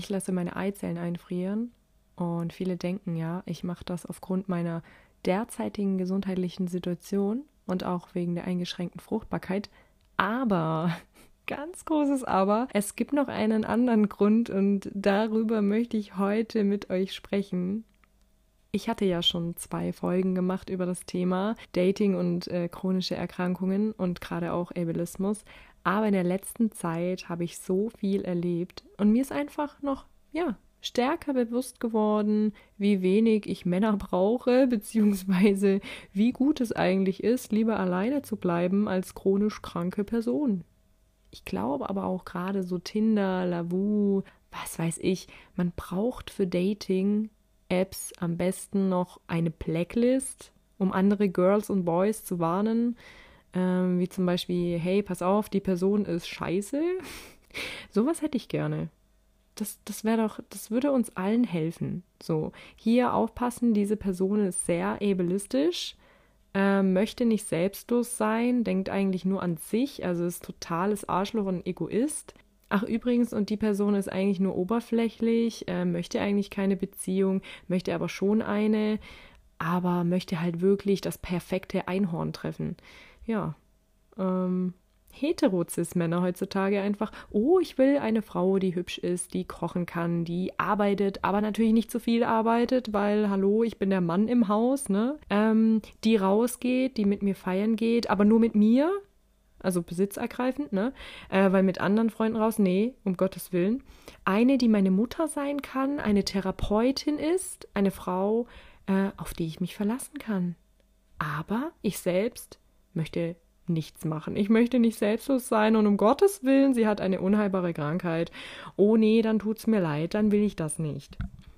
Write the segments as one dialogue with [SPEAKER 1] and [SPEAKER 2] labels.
[SPEAKER 1] ich lasse meine Eizellen einfrieren und viele denken ja, ich mache das aufgrund meiner derzeitigen gesundheitlichen Situation und auch wegen der eingeschränkten Fruchtbarkeit. Aber, ganz großes Aber, es gibt noch einen anderen Grund und darüber möchte ich heute mit euch sprechen. Ich hatte ja schon zwei Folgen gemacht über das Thema Dating und äh, chronische Erkrankungen und gerade auch Ableismus. Aber in der letzten Zeit habe ich so viel erlebt. Und mir ist einfach noch, ja, stärker bewusst geworden, wie wenig ich Männer brauche, beziehungsweise wie gut es eigentlich ist, lieber alleine zu bleiben als chronisch kranke Person. Ich glaube aber auch gerade so Tinder, Lavu, was weiß ich, man braucht für Dating Apps am besten noch eine Blacklist, um andere Girls und Boys zu warnen, ähm, wie zum Beispiel, hey, pass auf, die Person ist scheiße. Sowas hätte ich gerne das, das wäre doch, das würde uns allen helfen. So, hier aufpassen, diese Person ist sehr ableistisch, äh, möchte nicht selbstlos sein, denkt eigentlich nur an sich, also ist totales Arschloch und Egoist. Ach übrigens, und die Person ist eigentlich nur oberflächlich, äh, möchte eigentlich keine Beziehung, möchte aber schon eine, aber möchte halt wirklich das perfekte Einhorn treffen. Ja, ähm, Heterozis-Männer heutzutage einfach, oh, ich will eine Frau, die hübsch ist, die kochen kann, die arbeitet, aber natürlich nicht zu so viel arbeitet, weil, hallo, ich bin der Mann im Haus, ne? Ähm, die rausgeht, die mit mir feiern geht, aber nur mit mir, also besitzergreifend, ne? Äh, weil mit anderen Freunden raus, nee, um Gottes Willen. Eine, die meine Mutter sein kann, eine Therapeutin ist, eine Frau, äh, auf die ich mich verlassen kann. Aber ich selbst möchte nichts machen. Ich möchte nicht selbstlos sein und um Gottes Willen, sie hat eine unheilbare Krankheit. Oh nee, dann tut's mir leid, dann will ich das nicht.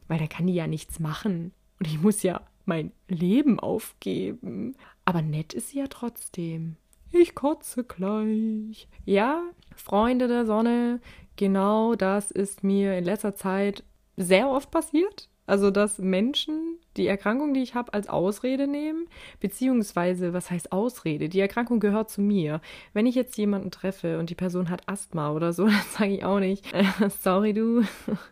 [SPEAKER 1] Weil da kann die ja nichts machen. Und ich muss ja mein Leben aufgeben. Aber nett ist sie ja trotzdem. Ich kotze gleich. Ja, Freunde der Sonne, genau das ist mir in letzter Zeit sehr oft passiert. Also, dass Menschen die Erkrankung, die ich habe, als Ausrede nehmen, beziehungsweise, was heißt Ausrede? Die Erkrankung gehört zu mir. Wenn ich jetzt jemanden treffe und die Person hat Asthma oder so, dann sage ich auch nicht, äh, sorry du,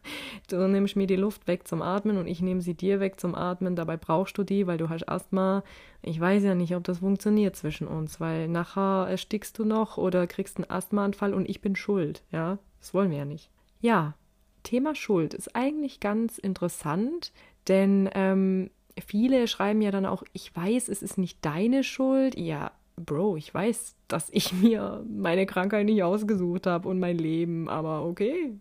[SPEAKER 1] du nimmst mir die Luft weg zum Atmen und ich nehme sie dir weg zum Atmen, dabei brauchst du die, weil du hast Asthma. Ich weiß ja nicht, ob das funktioniert zwischen uns, weil nachher erstickst du noch oder kriegst einen Asthmaanfall und ich bin schuld, ja? Das wollen wir ja nicht. Ja, Thema Schuld ist eigentlich ganz interessant, denn ähm, viele schreiben ja dann auch, ich weiß, es ist nicht deine Schuld. Ja, Bro, ich weiß, dass ich mir meine Krankheit nicht ausgesucht habe und mein Leben, aber okay.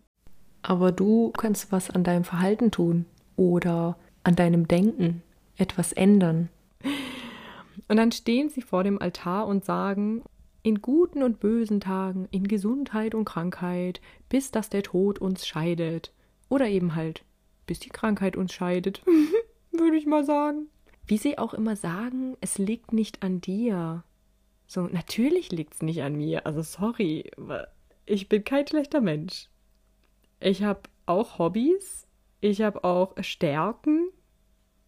[SPEAKER 1] Aber du kannst was an deinem Verhalten tun oder an deinem Denken, etwas ändern. Und dann stehen sie vor dem Altar und sagen, in guten und bösen Tagen, in Gesundheit und Krankheit, bis dass der Tod uns scheidet. Oder eben halt, bis die Krankheit uns scheidet, würde ich mal sagen. Wie sie auch immer sagen, es liegt nicht an dir. So, natürlich liegt es nicht an mir. Also sorry, ich bin kein schlechter Mensch. Ich habe auch Hobbys, ich habe auch Stärken,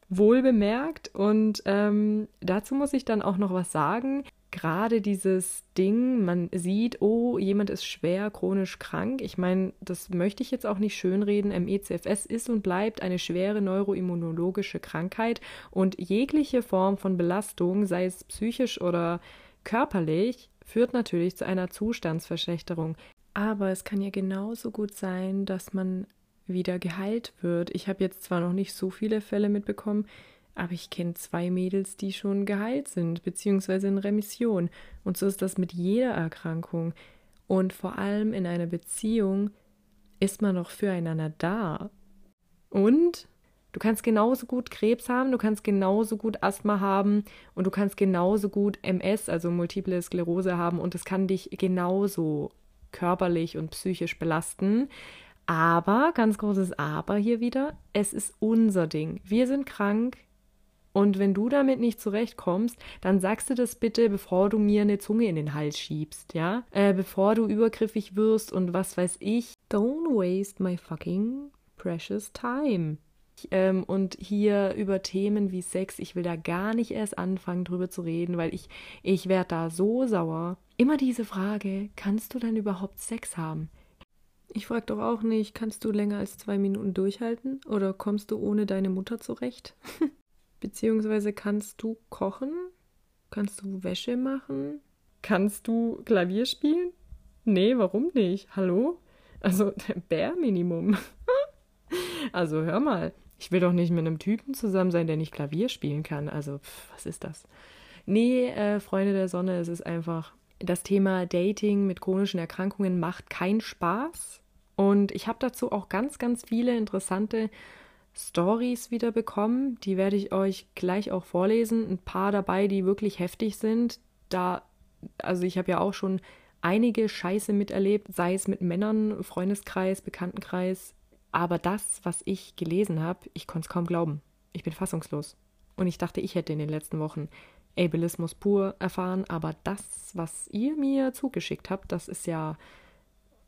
[SPEAKER 1] wohl bemerkt. Und ähm, dazu muss ich dann auch noch was sagen gerade dieses Ding, man sieht, oh, jemand ist schwer chronisch krank. Ich meine, das möchte ich jetzt auch nicht schönreden. MECFS ist und bleibt eine schwere neuroimmunologische Krankheit und jegliche Form von Belastung, sei es psychisch oder körperlich, führt natürlich zu einer Zustandsverschlechterung. Aber es kann ja genauso gut sein, dass man wieder geheilt wird. Ich habe jetzt zwar noch nicht so viele Fälle mitbekommen, aber ich kenne zwei Mädels, die schon geheilt sind, beziehungsweise in Remission. Und so ist das mit jeder Erkrankung. Und vor allem in einer Beziehung ist man noch füreinander da. Und du kannst genauso gut Krebs haben, du kannst genauso gut Asthma haben und du kannst genauso gut MS, also Multiple Sklerose haben und es kann dich genauso körperlich und psychisch belasten. Aber, ganz großes Aber hier wieder, es ist unser Ding. Wir sind krank, und wenn du damit nicht zurechtkommst, dann sagst du das bitte, bevor du mir eine Zunge in den Hals schiebst, ja? Äh, bevor du übergriffig wirst und was weiß ich. Don't waste my fucking precious time. Ähm, und hier über Themen wie Sex, ich will da gar nicht erst anfangen drüber zu reden, weil ich, ich werde da so sauer. Immer diese Frage, kannst du dann überhaupt Sex haben? Ich frage doch auch nicht, kannst du länger als zwei Minuten durchhalten oder kommst du ohne deine Mutter zurecht? Beziehungsweise kannst du kochen? Kannst du Wäsche machen? Kannst du Klavier spielen? Nee, warum nicht? Hallo? Also, Bär Minimum. also, hör mal. Ich will doch nicht mit einem Typen zusammen sein, der nicht Klavier spielen kann. Also, pff, was ist das? Nee, äh, Freunde der Sonne, es ist einfach, das Thema Dating mit chronischen Erkrankungen macht keinen Spaß. Und ich habe dazu auch ganz, ganz viele interessante Stories wieder bekommen. Die werde ich euch gleich auch vorlesen. Ein paar dabei, die wirklich heftig sind. Da, also ich habe ja auch schon einige Scheiße miterlebt, sei es mit Männern, Freundeskreis, Bekanntenkreis. Aber das, was ich gelesen habe, ich konnte es kaum glauben. Ich bin fassungslos. Und ich dachte, ich hätte in den letzten Wochen Ableismus pur erfahren, aber das, was ihr mir zugeschickt habt, das ist ja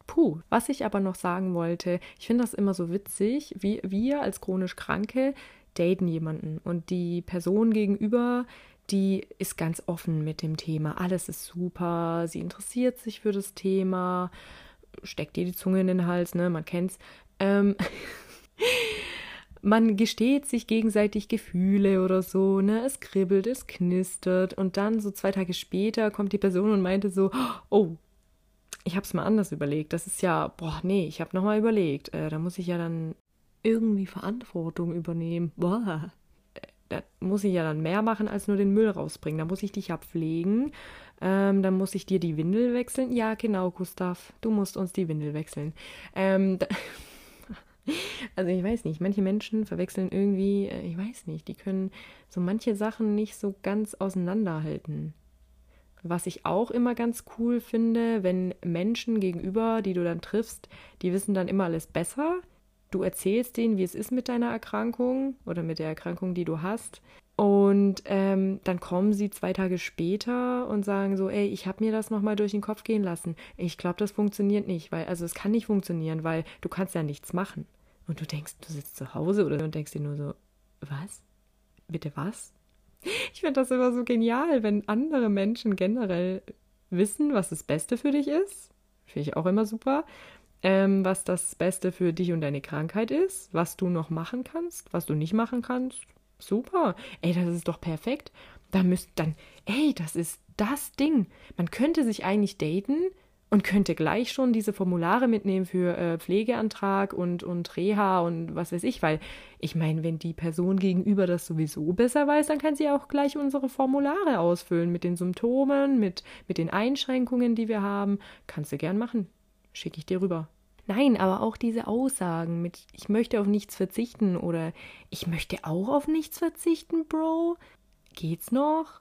[SPEAKER 1] puh. Was ich aber noch sagen wollte, ich finde das immer so witzig, wie wir als chronisch Kranke daten jemanden und die Person gegenüber, die ist ganz offen mit dem Thema. Alles ist super, sie interessiert sich für das Thema, steckt ihr die Zunge in den Hals, ne, man kennt's. Ähm, man gesteht sich gegenseitig Gefühle oder so, ne? Es kribbelt, es knistert und dann so zwei Tage später kommt die Person und meinte so, oh, ich habe es mal anders überlegt. Das ist ja, boah, nee, ich habe nochmal überlegt. Äh, da muss ich ja dann irgendwie Verantwortung übernehmen. Boah. Äh, da muss ich ja dann mehr machen, als nur den Müll rausbringen. Da muss ich dich ja pflegen. Ähm, dann muss ich dir die Windel wechseln. Ja, genau, Gustav. Du musst uns die Windel wechseln. Ähm, Also ich weiß nicht, manche Menschen verwechseln irgendwie, äh, ich weiß nicht, die können so manche Sachen nicht so ganz auseinanderhalten. Was ich auch immer ganz cool finde, wenn Menschen gegenüber, die du dann triffst, die wissen dann immer alles besser. Du erzählst denen, wie es ist mit deiner Erkrankung oder mit der Erkrankung, die du hast. Und ähm, dann kommen sie zwei Tage später und sagen so, ey, ich habe mir das nochmal durch den Kopf gehen lassen. Ich glaube, das funktioniert nicht, weil, also es kann nicht funktionieren, weil du kannst ja nichts machen. Und du denkst, du sitzt zu Hause oder und denkst dir nur so, was? Bitte was? Ich finde das immer so genial, wenn andere Menschen generell wissen, was das Beste für dich ist. Finde ich auch immer super. Ähm, was das Beste für dich und deine Krankheit ist, was du noch machen kannst, was du nicht machen kannst, Super. Ey, das ist doch perfekt. Da müsst dann, ey, das ist das Ding. Man könnte sich eigentlich daten und könnte gleich schon diese Formulare mitnehmen für äh, Pflegeantrag und, und Reha und was weiß ich, weil ich meine, wenn die Person gegenüber das sowieso besser weiß, dann kann sie auch gleich unsere Formulare ausfüllen mit den Symptomen, mit, mit den Einschränkungen, die wir haben. Kannst du gern machen. Schicke ich dir rüber. Nein, aber auch diese Aussagen mit ich möchte auf nichts verzichten oder ich möchte auch auf nichts verzichten, Bro. Geht's noch?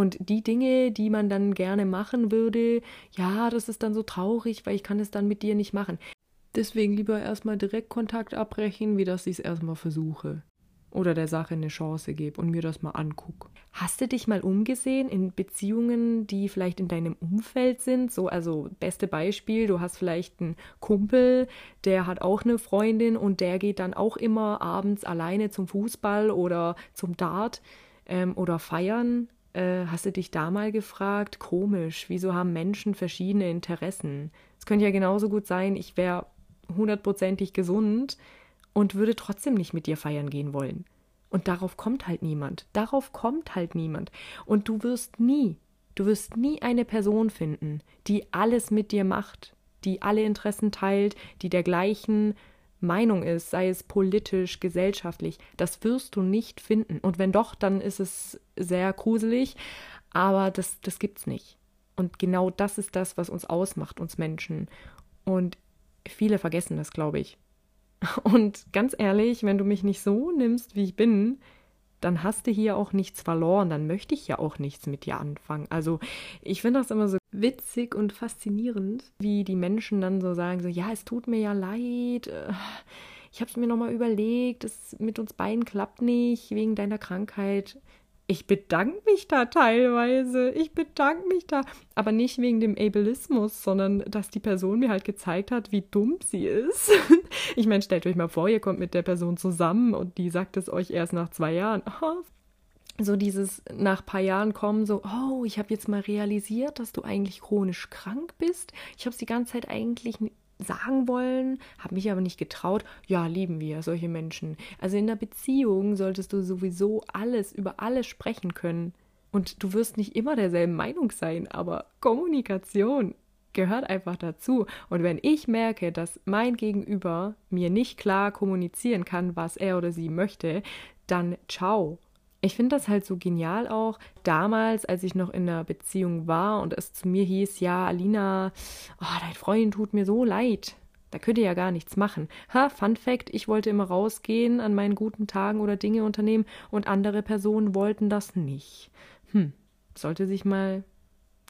[SPEAKER 1] Und die Dinge, die man dann gerne machen würde, ja, das ist dann so traurig, weil ich kann es dann mit dir nicht machen. Deswegen lieber erstmal direkt Kontakt abbrechen, wie dass ich es erstmal versuche oder der Sache eine Chance gebe und mir das mal angucke. Hast du dich mal umgesehen in Beziehungen, die vielleicht in deinem Umfeld sind? So, also beste Beispiel, du hast vielleicht einen Kumpel, der hat auch eine Freundin und der geht dann auch immer abends alleine zum Fußball oder zum Dart ähm, oder feiern. Äh, hast du dich da mal gefragt? Komisch, wieso haben Menschen verschiedene Interessen? Es könnte ja genauso gut sein, ich wäre hundertprozentig gesund und würde trotzdem nicht mit dir feiern gehen wollen. Und darauf kommt halt niemand. Darauf kommt halt niemand. Und du wirst nie, du wirst nie eine Person finden, die alles mit dir macht, die alle Interessen teilt, die der gleichen Meinung ist, sei es politisch, gesellschaftlich. Das wirst du nicht finden. Und wenn doch, dann ist es sehr gruselig. Aber das, das gibt's nicht. Und genau das ist das, was uns ausmacht, uns Menschen. Und viele vergessen das, glaube ich. Und ganz ehrlich, wenn du mich nicht so nimmst, wie ich bin, dann hast du hier auch nichts verloren, dann möchte ich ja auch nichts mit dir anfangen. Also ich finde das immer so witzig und faszinierend, wie die Menschen dann so sagen, so ja, es tut mir ja leid, äh, ich habe es mir nochmal überlegt, es mit uns beiden klappt nicht wegen deiner Krankheit ich bedanke mich da teilweise. Ich bedanke mich da. Aber nicht wegen dem Ableismus, sondern dass die Person mir halt gezeigt hat, wie dumm sie ist. ich meine, stellt euch mal vor, ihr kommt mit der Person zusammen und die sagt es euch erst nach zwei Jahren. so dieses nach paar Jahren kommen, so, oh, ich habe jetzt mal realisiert, dass du eigentlich chronisch krank bist. Ich habe es die ganze Zeit eigentlich sagen wollen, habe mich aber nicht getraut. Ja, lieben wir solche Menschen. Also in der Beziehung solltest du sowieso alles über alles sprechen können. Und du wirst nicht immer derselben Meinung sein, aber Kommunikation gehört einfach dazu. Und wenn ich merke, dass mein Gegenüber mir nicht klar kommunizieren kann, was er oder sie möchte, dann ciao. Ich finde das halt so genial auch. Damals, als ich noch in einer Beziehung war und es zu mir hieß, ja, Alina, oh, dein Freund tut mir so leid. Da könnt ihr ja gar nichts machen. Ha, Fun Fact, ich wollte immer rausgehen an meinen guten Tagen oder Dinge unternehmen und andere Personen wollten das nicht. Hm, sollte sich mal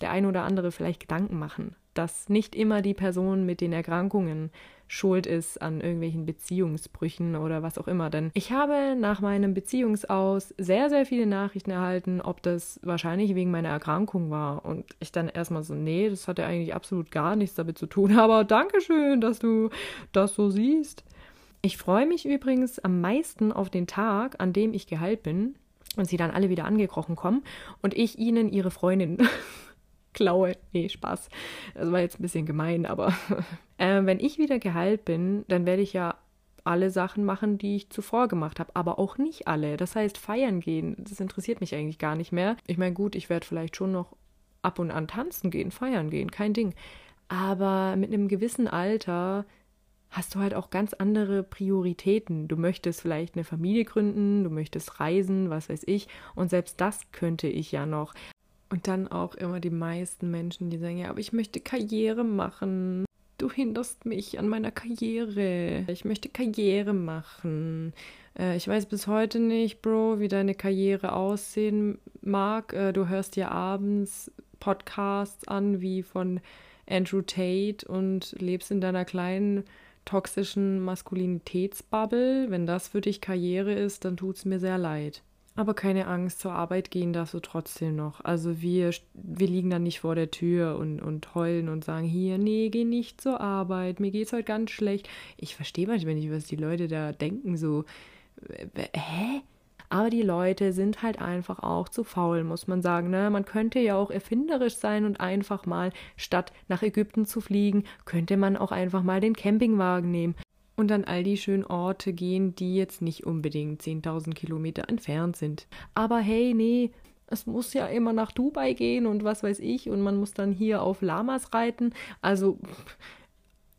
[SPEAKER 1] der ein oder andere vielleicht Gedanken machen, dass nicht immer die Person mit den Erkrankungen schuld ist an irgendwelchen Beziehungsbrüchen oder was auch immer. Denn ich habe nach meinem Beziehungsaus sehr, sehr viele Nachrichten erhalten, ob das wahrscheinlich wegen meiner Erkrankung war. Und ich dann erstmal so, nee, das hat ja eigentlich absolut gar nichts damit zu tun. Aber Dankeschön, dass du das so siehst. Ich freue mich übrigens am meisten auf den Tag, an dem ich geheilt bin und sie dann alle wieder angekrochen kommen und ich ihnen ihre Freundin klaue. Nee, Spaß. Das war jetzt ein bisschen gemein, aber äh, wenn ich wieder geheilt bin, dann werde ich ja alle Sachen machen, die ich zuvor gemacht habe, aber auch nicht alle. Das heißt, feiern gehen, das interessiert mich eigentlich gar nicht mehr. Ich meine, gut, ich werde vielleicht schon noch ab und an tanzen gehen, feiern gehen, kein Ding. Aber mit einem gewissen Alter hast du halt auch ganz andere Prioritäten. Du möchtest vielleicht eine Familie gründen, du möchtest reisen, was weiß ich. Und selbst das könnte ich ja noch. Und dann auch immer die meisten Menschen, die sagen, ja, aber ich möchte Karriere machen. Du hinderst mich an meiner Karriere. Ich möchte Karriere machen. Äh, ich weiß bis heute nicht, Bro, wie deine Karriere aussehen mag. Äh, du hörst dir abends Podcasts an wie von Andrew Tate und lebst in deiner kleinen toxischen Maskulinitätsbubble. Wenn das für dich Karriere ist, dann tut es mir sehr leid. Aber keine Angst, zur Arbeit gehen darfst du trotzdem noch. Also wir, wir liegen dann nicht vor der Tür und, und heulen und sagen, hier, nee, geh nicht zur Arbeit, mir geht's heute ganz schlecht. Ich verstehe manchmal nicht, was die Leute da denken, so, hä? Aber die Leute sind halt einfach auch zu faul, muss man sagen. Ne? Man könnte ja auch erfinderisch sein und einfach mal, statt nach Ägypten zu fliegen, könnte man auch einfach mal den Campingwagen nehmen und an all die schönen Orte gehen, die jetzt nicht unbedingt 10.000 Kilometer entfernt sind. Aber hey, nee, es muss ja immer nach Dubai gehen und was weiß ich und man muss dann hier auf Lamas reiten. Also,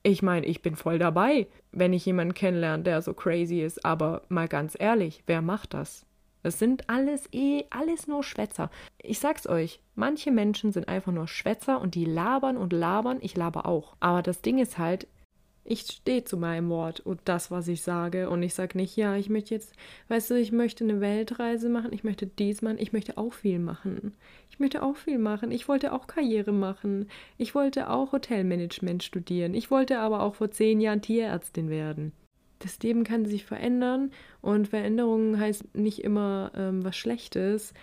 [SPEAKER 1] ich meine, ich bin voll dabei, wenn ich jemanden kennenlerne, der so crazy ist. Aber mal ganz ehrlich, wer macht das? Es sind alles eh, alles nur Schwätzer. Ich sag's euch, manche Menschen sind einfach nur Schwätzer und die labern und labern, ich laber auch. Aber das Ding ist halt, ich stehe zu meinem Wort und das, was ich sage. Und ich sage nicht, ja, ich möchte jetzt, weißt du, ich möchte eine Weltreise machen, ich möchte dies machen, ich möchte auch viel machen. Ich möchte auch viel machen. Ich wollte auch Karriere machen. Ich wollte auch Hotelmanagement studieren. Ich wollte aber auch vor zehn Jahren Tierärztin werden. Das Leben kann sich verändern und Veränderung heißt nicht immer ähm, was Schlechtes.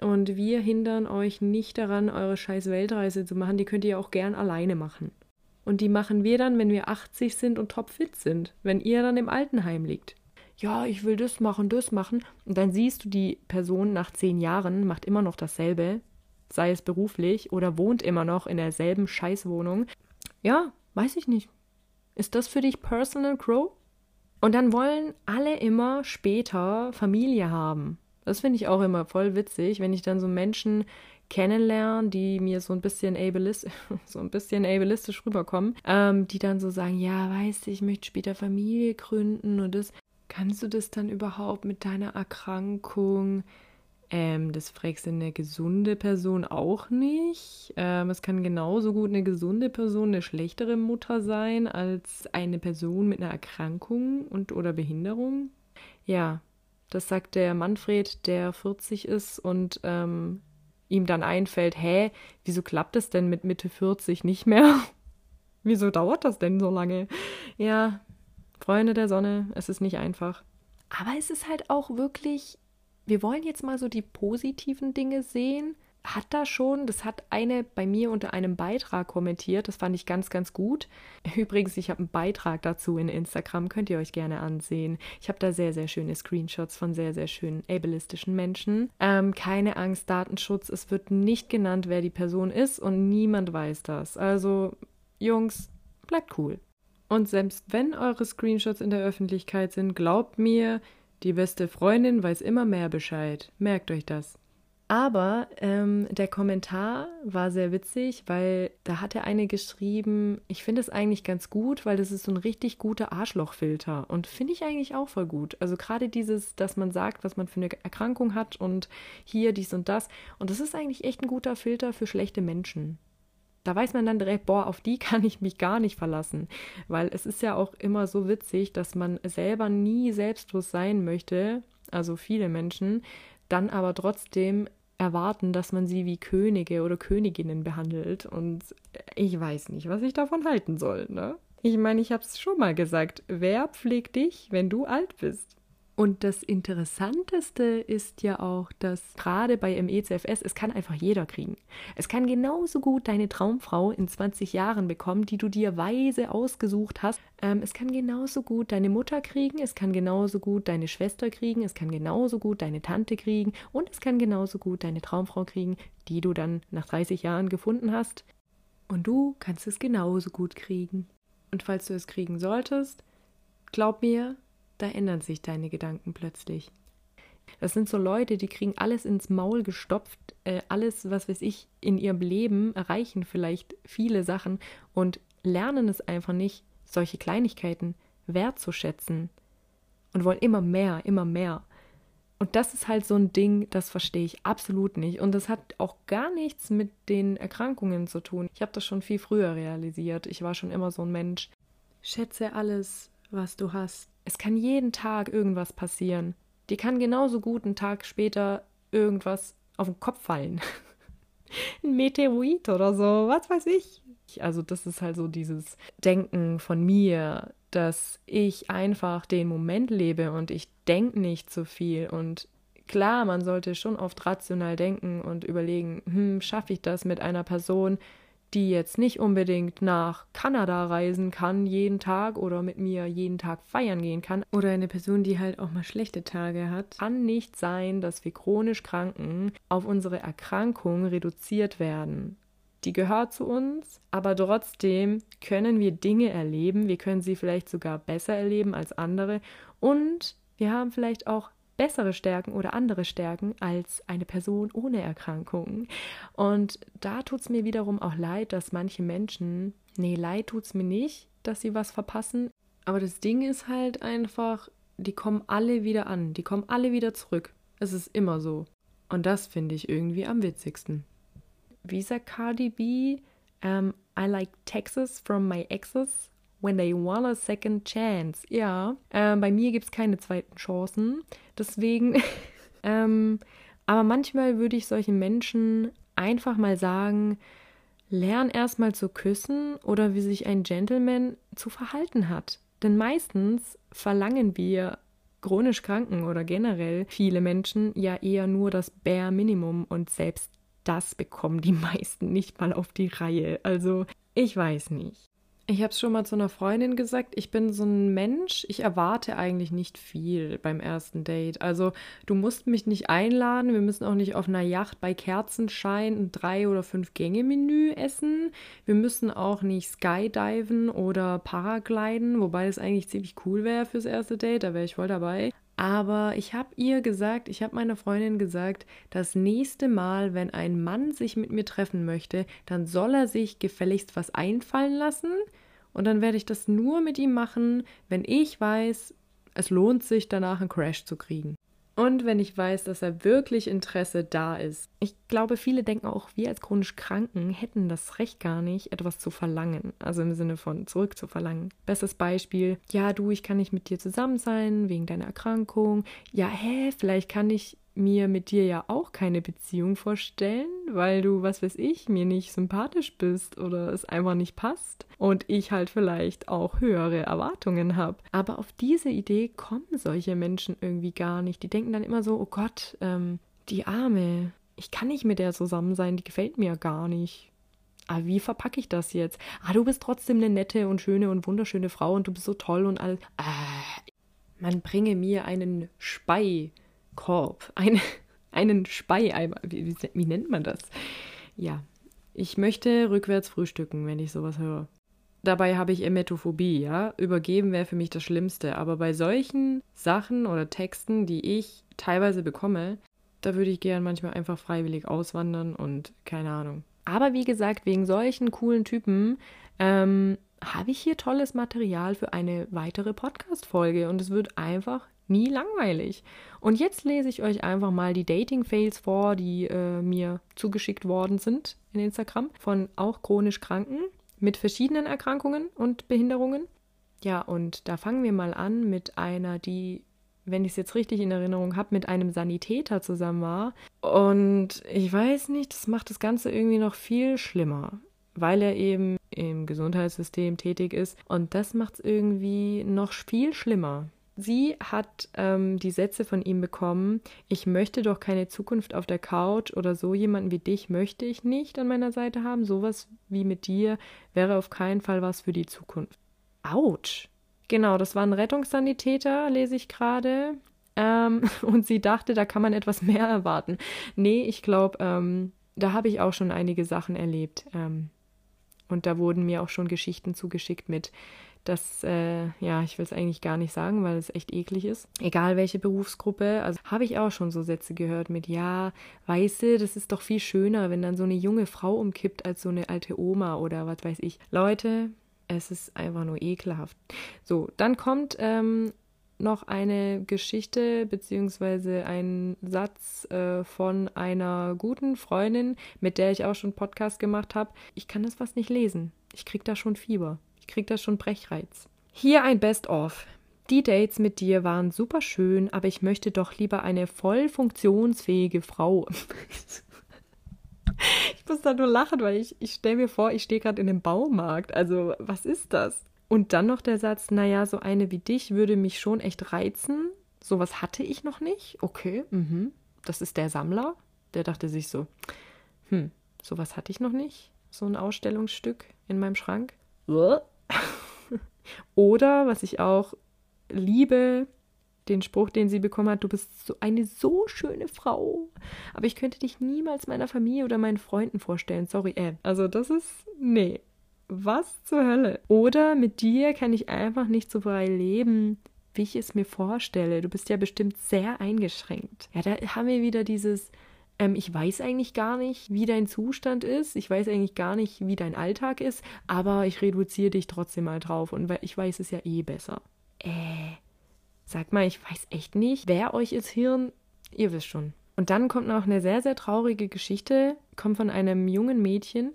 [SPEAKER 1] Und wir hindern euch nicht daran, eure scheiß Weltreise zu machen. Die könnt ihr auch gern alleine machen. Und die machen wir dann, wenn wir 80 sind und topfit sind, wenn ihr dann im Altenheim liegt. Ja, ich will das machen, das machen. Und dann siehst du die Person nach zehn Jahren, macht immer noch dasselbe, sei es beruflich oder wohnt immer noch in derselben Scheißwohnung. Ja, weiß ich nicht. Ist das für dich Personal Grow? Und dann wollen alle immer später Familie haben. Das finde ich auch immer voll witzig, wenn ich dann so Menschen kennenlernen, die mir so ein bisschen ableist, so ein bisschen ableistisch rüberkommen, ähm, die dann so sagen, ja, weißt du, ich möchte später Familie gründen und das, kannst du das dann überhaupt mit deiner Erkrankung? Ähm, das fragst du eine gesunde Person auch nicht. Ähm, es kann genauso gut eine gesunde Person eine schlechtere Mutter sein als eine Person mit einer Erkrankung und oder Behinderung. Ja, das sagt der Manfred, der 40 ist und ähm, ihm dann einfällt, hä, wieso klappt es denn mit Mitte 40 nicht mehr? wieso dauert das denn so lange? Ja, Freunde der Sonne, es ist nicht einfach. Aber es ist halt auch wirklich, wir wollen jetzt mal so die positiven Dinge sehen hat da schon, das hat eine bei mir unter einem Beitrag kommentiert, das fand ich ganz, ganz gut. Übrigens, ich habe einen Beitrag dazu in Instagram, könnt ihr euch gerne ansehen. Ich habe da sehr, sehr schöne Screenshots von sehr, sehr schönen ableistischen Menschen. Ähm, keine Angst, Datenschutz, es wird nicht genannt, wer die Person ist und niemand weiß das. Also, Jungs, bleibt cool. Und selbst wenn eure Screenshots in der Öffentlichkeit sind, glaubt mir, die beste Freundin weiß immer mehr Bescheid. Merkt euch das. Aber ähm, der Kommentar war sehr witzig, weil da hat der eine geschrieben, ich finde es eigentlich ganz gut, weil das ist so ein richtig guter Arschlochfilter. Und finde ich eigentlich auch voll gut. Also gerade dieses, dass man sagt, was man für eine Erkrankung hat und hier dies und das. Und das ist eigentlich echt ein guter Filter für schlechte Menschen. Da weiß man dann direkt, boah, auf die kann ich mich gar nicht verlassen. Weil es ist ja auch immer so witzig, dass man selber nie selbstlos sein möchte, also viele Menschen, dann aber trotzdem erwarten, dass man sie wie Könige oder Königinnen behandelt. Und ich weiß nicht, was ich davon halten soll, ne? Ich meine, ich habe es schon mal gesagt. Wer pflegt dich, wenn du alt bist? Und das Interessanteste ist ja auch, dass gerade bei MECFS, es kann einfach jeder kriegen. Es kann genauso gut deine Traumfrau in 20 Jahren bekommen, die du dir weise ausgesucht hast. Ähm, es kann genauso gut deine Mutter kriegen, es kann genauso gut deine Schwester kriegen, es kann genauso gut deine Tante kriegen und es kann genauso gut deine Traumfrau kriegen, die du dann nach 30 Jahren gefunden hast. Und du kannst es genauso gut kriegen. Und falls du es kriegen solltest, glaub mir, da ändern sich deine Gedanken plötzlich. Das sind so Leute, die kriegen alles ins Maul gestopft, äh, alles, was weiß ich, in ihrem Leben erreichen vielleicht viele Sachen und lernen es einfach nicht, solche Kleinigkeiten wertzuschätzen und wollen immer mehr, immer mehr. Und das ist halt so ein Ding, das verstehe ich absolut nicht. Und das hat auch gar nichts mit den Erkrankungen zu tun. Ich habe das schon viel früher realisiert. Ich war schon immer so ein Mensch. Schätze alles, was du hast. Es kann jeden Tag irgendwas passieren. Die kann genauso gut einen Tag später irgendwas auf den Kopf fallen. Ein Meteorit oder so, was weiß ich. Also das ist halt so dieses Denken von mir, dass ich einfach den Moment lebe und ich denke nicht zu viel und klar, man sollte schon oft rational denken und überlegen, hm, schaffe ich das mit einer Person, die jetzt nicht unbedingt nach Kanada reisen kann jeden Tag oder mit mir jeden Tag feiern gehen kann. Oder eine Person, die halt auch mal schlechte Tage hat, kann nicht sein, dass wir chronisch Kranken auf unsere Erkrankung reduziert werden. Die gehört zu uns, aber trotzdem können wir Dinge erleben, wir können sie vielleicht sogar besser erleben als andere. Und wir haben vielleicht auch bessere Stärken oder andere Stärken als eine Person ohne Erkrankungen. Und da tut es mir wiederum auch leid, dass manche Menschen, nee, leid tut es mir nicht, dass sie was verpassen. Aber das Ding ist halt einfach, die kommen alle wieder an, die kommen alle wieder zurück. Es ist immer so. Und das finde ich irgendwie am witzigsten. Wie sagt Cardi B? Um, I like Texas from my exes when they want a second chance. Ja, äh, bei mir gibt es keine zweiten Chancen. Deswegen, ähm, aber manchmal würde ich solchen Menschen einfach mal sagen, lern erstmal zu küssen oder wie sich ein Gentleman zu verhalten hat. Denn meistens verlangen wir chronisch Kranken oder generell viele Menschen ja eher nur das Bare Minimum und selbst das bekommen die meisten nicht mal auf die Reihe. Also ich weiß nicht. Ich habe es schon mal zu einer Freundin gesagt, ich bin so ein Mensch, ich erwarte eigentlich nicht viel beim ersten Date. Also du musst mich nicht einladen, wir müssen auch nicht auf einer Yacht bei Kerzenschein ein drei oder fünf Gänge Menü essen. Wir müssen auch nicht skydiven oder paragliden, wobei das eigentlich ziemlich cool wäre fürs erste Date, da wäre ich voll dabei. Aber ich habe ihr gesagt, ich habe meiner Freundin gesagt, das nächste Mal, wenn ein Mann sich mit mir treffen möchte, dann soll er sich gefälligst was einfallen lassen. Und dann werde ich das nur mit ihm machen, wenn ich weiß, es lohnt sich danach einen Crash zu kriegen. Und wenn ich weiß, dass er wirklich Interesse da ist. Ich glaube, viele denken auch, wir als chronisch Kranken hätten das Recht gar nicht, etwas zu verlangen. Also im Sinne von zurück zu verlangen. Bestes Beispiel, ja, du, ich kann nicht mit dir zusammen sein wegen deiner Erkrankung. Ja, hä, vielleicht kann ich mir mit dir ja auch keine Beziehung vorstellen, weil du, was weiß ich, mir nicht sympathisch bist oder es einfach nicht passt und ich halt vielleicht auch höhere Erwartungen habe. Aber auf diese Idee kommen solche Menschen irgendwie gar nicht. Die denken dann immer so, oh Gott, ähm, die Arme, ich kann nicht mit der zusammen sein, die gefällt mir gar nicht. Aber wie verpacke ich das jetzt? Ah, du bist trotzdem eine nette und schöne und wunderschöne Frau und du bist so toll und all. Äh, man bringe mir einen Spei Korb, ein, einen Speieimer. Wie, wie, wie nennt man das? Ja, ich möchte rückwärts frühstücken, wenn ich sowas höre. Dabei habe ich Emetophobie, ja. Übergeben wäre für mich das Schlimmste. Aber bei solchen Sachen oder Texten, die ich teilweise bekomme, da würde ich gern manchmal einfach freiwillig auswandern und keine Ahnung. Aber wie gesagt, wegen solchen coolen Typen ähm, habe ich hier tolles Material für eine weitere Podcast-Folge und es wird einfach nie langweilig. Und jetzt lese ich euch einfach mal die Dating-Fails vor, die äh, mir zugeschickt worden sind in Instagram von auch chronisch Kranken mit verschiedenen Erkrankungen und Behinderungen. Ja, und da fangen wir mal an mit einer, die, wenn ich es jetzt richtig in Erinnerung habe, mit einem Sanitäter zusammen war. Und ich weiß nicht, das macht das Ganze irgendwie noch viel schlimmer, weil er eben im Gesundheitssystem tätig ist. Und das macht es irgendwie noch viel schlimmer. Sie hat ähm, die Sätze von ihm bekommen, ich möchte doch keine Zukunft auf der Couch oder so jemanden wie dich möchte ich nicht an meiner Seite haben. Sowas wie mit dir wäre auf keinen Fall was für die Zukunft. Autsch. Genau, das war ein Rettungssanitäter, lese ich gerade. Ähm, und sie dachte, da kann man etwas mehr erwarten. Nee, ich glaube, ähm, da habe ich auch schon einige Sachen erlebt. Ähm, und da wurden mir auch schon Geschichten zugeschickt mit das, äh, ja, ich will es eigentlich gar nicht sagen, weil es echt eklig ist. Egal welche Berufsgruppe. Also habe ich auch schon so Sätze gehört mit, ja, weißt du, das ist doch viel schöner, wenn dann so eine junge Frau umkippt als so eine alte Oma oder was weiß ich. Leute, es ist einfach nur ekelhaft. So, dann kommt ähm, noch eine Geschichte beziehungsweise ein Satz äh, von einer guten Freundin, mit der ich auch schon Podcast gemacht habe. Ich kann das fast nicht lesen. Ich krieg da schon Fieber. Ich krieg da schon Brechreiz. Hier ein Best-of. Die Dates mit dir waren super schön, aber ich möchte doch lieber eine voll funktionsfähige Frau. ich muss da nur lachen, weil ich, ich stelle mir vor, ich stehe gerade in einem Baumarkt. Also, was ist das? Und dann noch der Satz, naja, so eine wie dich würde mich schon echt reizen. Sowas hatte ich noch nicht. Okay, mhm. Das ist der Sammler. Der dachte sich so, hm, sowas hatte ich noch nicht. So ein Ausstellungsstück in meinem Schrank. Oder, was ich auch liebe, den Spruch, den sie bekommen hat, du bist so eine so schöne Frau. Aber ich könnte dich niemals meiner Familie oder meinen Freunden vorstellen. Sorry, äh. Also das ist. Nee. Was zur Hölle? Oder mit dir kann ich einfach nicht so frei leben, wie ich es mir vorstelle. Du bist ja bestimmt sehr eingeschränkt. Ja, da haben wir wieder dieses ähm, ich weiß eigentlich gar nicht, wie dein Zustand ist. Ich weiß eigentlich gar nicht, wie dein Alltag ist, aber ich reduziere dich trotzdem mal drauf und ich weiß es ja eh besser. Äh, sag mal, ich weiß echt nicht, wer euch ist Hirn. Ihr wisst schon. Und dann kommt noch eine sehr, sehr traurige Geschichte, kommt von einem jungen Mädchen,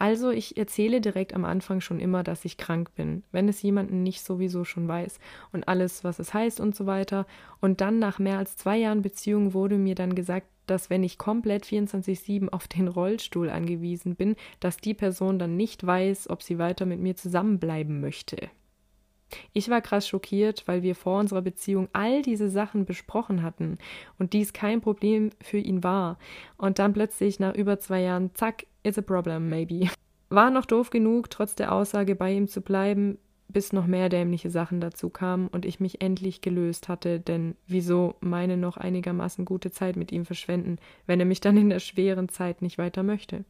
[SPEAKER 1] also ich erzähle direkt am Anfang schon immer, dass ich krank bin, wenn es jemanden nicht sowieso schon weiß und alles, was es heißt und so weiter. Und dann nach mehr als zwei Jahren Beziehung wurde mir dann gesagt, dass wenn ich komplett 24-7 auf den Rollstuhl angewiesen bin, dass die Person dann nicht weiß, ob sie weiter mit mir zusammenbleiben möchte. Ich war krass schockiert, weil wir vor unserer Beziehung all diese Sachen besprochen hatten und dies kein Problem für ihn war. Und dann plötzlich nach über zwei Jahren, zack, It's a problem, maybe. War noch doof genug, trotz der Aussage bei ihm zu bleiben, bis noch mehr dämliche Sachen dazu kamen und ich mich endlich gelöst hatte, denn wieso meine noch einigermaßen gute Zeit mit ihm verschwenden, wenn er mich dann in der schweren Zeit nicht weiter möchte?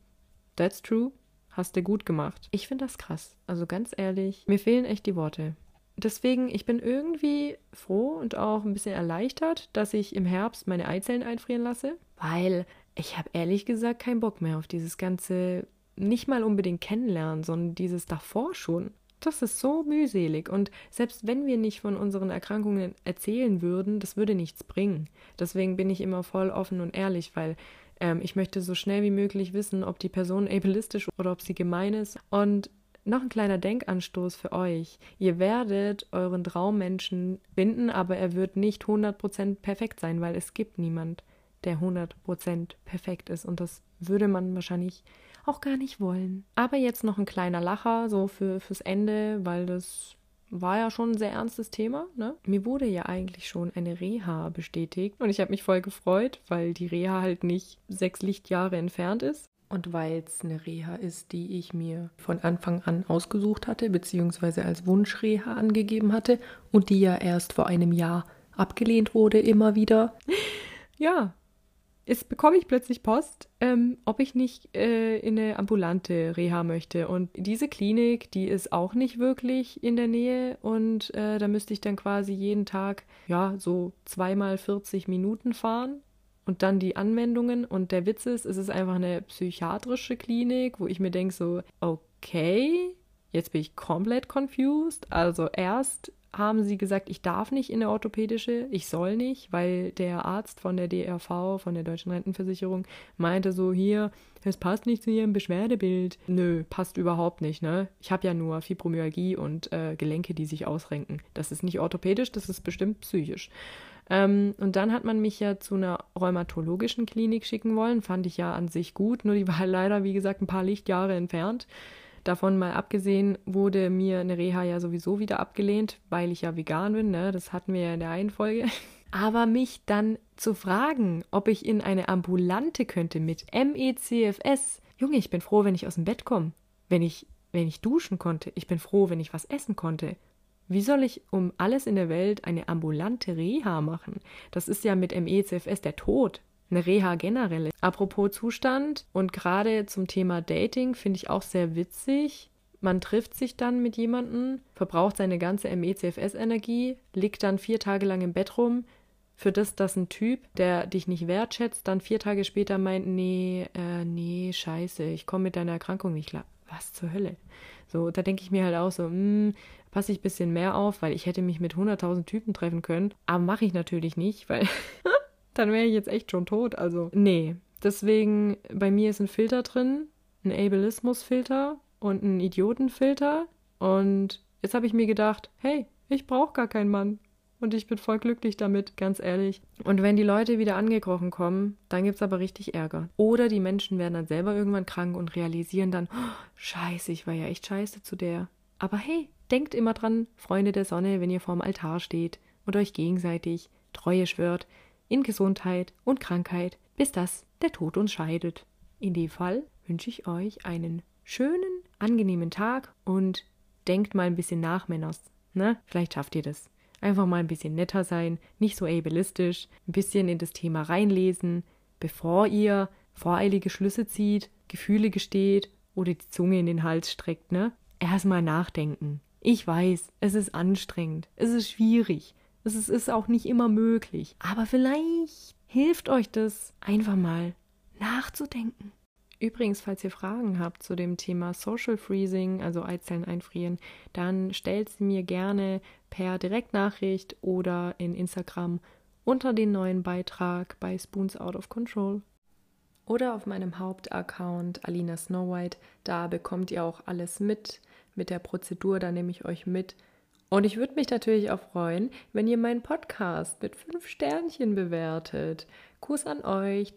[SPEAKER 1] That's true. Hast du gut gemacht. Ich finde das krass. Also ganz ehrlich, mir fehlen echt die Worte. Deswegen, ich bin irgendwie froh und auch ein bisschen erleichtert, dass ich im Herbst meine Eizellen einfrieren lasse, weil ich habe ehrlich gesagt keinen Bock mehr auf dieses ganze, nicht mal unbedingt kennenlernen, sondern dieses davor schon. Das ist so mühselig. Und selbst wenn wir nicht von unseren Erkrankungen erzählen würden, das würde nichts bringen. Deswegen bin ich immer voll offen und ehrlich, weil ähm, ich möchte so schnell wie möglich wissen, ob die Person ableistisch oder ob sie gemein ist. Und noch ein kleiner Denkanstoß für euch. Ihr werdet euren Traummenschen binden, aber er wird nicht 100% perfekt sein, weil es gibt niemand der 100% perfekt ist. Und das würde man wahrscheinlich auch gar nicht wollen. Aber jetzt noch ein kleiner Lacher, so für, fürs Ende, weil das war ja schon ein sehr ernstes Thema. Ne? Mir wurde ja eigentlich schon eine Reha bestätigt und ich habe mich voll gefreut, weil die Reha halt nicht sechs Lichtjahre entfernt ist. Und weil es eine Reha ist, die ich mir von Anfang an ausgesucht hatte, beziehungsweise als Wunschreha angegeben hatte und die ja erst vor einem Jahr abgelehnt wurde, immer wieder. Ja, jetzt bekomme ich plötzlich Post, ähm, ob ich nicht äh, in eine ambulante Reha möchte. Und diese Klinik, die ist auch nicht wirklich in der Nähe und äh, da müsste ich dann quasi jeden Tag, ja, so zweimal 40 Minuten fahren und dann die Anwendungen. Und der Witz ist, es ist einfach eine psychiatrische Klinik, wo ich mir denke so, okay, jetzt bin ich komplett confused. Also erst haben sie gesagt, ich darf nicht in eine orthopädische, ich soll nicht, weil der Arzt von der DRV, von der Deutschen Rentenversicherung, meinte so, hier, es passt nicht zu ihrem Beschwerdebild. Nö, passt überhaupt nicht, ne? Ich habe ja nur Fibromyalgie und äh, Gelenke, die sich ausrenken. Das ist nicht orthopädisch, das ist bestimmt psychisch. Ähm, und dann hat man mich ja zu einer rheumatologischen Klinik schicken wollen, fand ich ja an sich gut, nur die war leider, wie gesagt, ein paar Lichtjahre entfernt. Davon mal abgesehen wurde mir eine Reha ja sowieso wieder abgelehnt, weil ich ja vegan bin, ne? Das hatten wir ja in der einen Folge. Aber mich dann zu fragen, ob ich in eine ambulante könnte mit MECFS. Junge, ich bin froh, wenn ich aus dem Bett komme. Wenn ich, wenn ich duschen konnte. Ich bin froh, wenn ich was essen konnte. Wie soll ich um alles in der Welt eine ambulante Reha machen? Das ist ja mit MECFS der Tod eine Reha generell. Apropos Zustand und gerade zum Thema Dating finde ich auch sehr witzig. Man trifft sich dann mit jemandem, verbraucht seine ganze MECFS-Energie, liegt dann vier Tage lang im Bett rum, für das, dass ein Typ, der dich nicht wertschätzt, dann vier Tage später meint, nee, äh, nee, scheiße, ich komme mit deiner Erkrankung nicht klar. Was zur Hölle? So, da denke ich mir halt auch so, hm, passe ich ein bisschen mehr auf, weil ich hätte mich mit 100.000 Typen treffen können. Aber mache ich natürlich nicht, weil dann wäre ich jetzt echt schon tot. Also, nee. Deswegen, bei mir ist ein Filter drin, ein Ableismus-Filter und ein Idiotenfilter. Und jetzt habe ich mir gedacht, hey, ich brauche gar keinen Mann. Und ich bin voll glücklich damit, ganz ehrlich. Und wenn die Leute wieder angekrochen kommen, dann gibt es aber richtig Ärger. Oder die Menschen werden dann selber irgendwann krank und realisieren dann, oh, scheiße, ich war ja echt scheiße zu der. Aber hey, denkt immer dran, Freunde der Sonne, wenn ihr vorm Altar steht und euch gegenseitig Treue schwört, in Gesundheit und Krankheit, bis das der Tod uns scheidet. In dem Fall wünsche ich euch einen schönen, angenehmen Tag und denkt mal ein bisschen nach, Männers. Ne? Vielleicht schafft ihr das. Einfach mal ein bisschen netter sein, nicht so ableistisch, ein bisschen in das Thema reinlesen, bevor ihr voreilige Schlüsse zieht, Gefühle gesteht oder die Zunge in den Hals streckt, ne? Erstmal nachdenken. Ich weiß, es ist anstrengend, es ist schwierig, es ist auch nicht immer möglich. Aber vielleicht hilft euch das, einfach mal nachzudenken. Übrigens, falls ihr Fragen habt zu dem Thema Social Freezing, also Eizellen einfrieren, dann stellt sie mir gerne per Direktnachricht oder in Instagram unter den neuen Beitrag bei Spoons Out of Control. Oder auf meinem Hauptaccount Alina Snow White. Da bekommt ihr auch alles mit, mit der Prozedur, da nehme ich euch mit und ich würde mich natürlich auch freuen, wenn ihr meinen Podcast mit fünf Sternchen bewertet. Kuss an euch.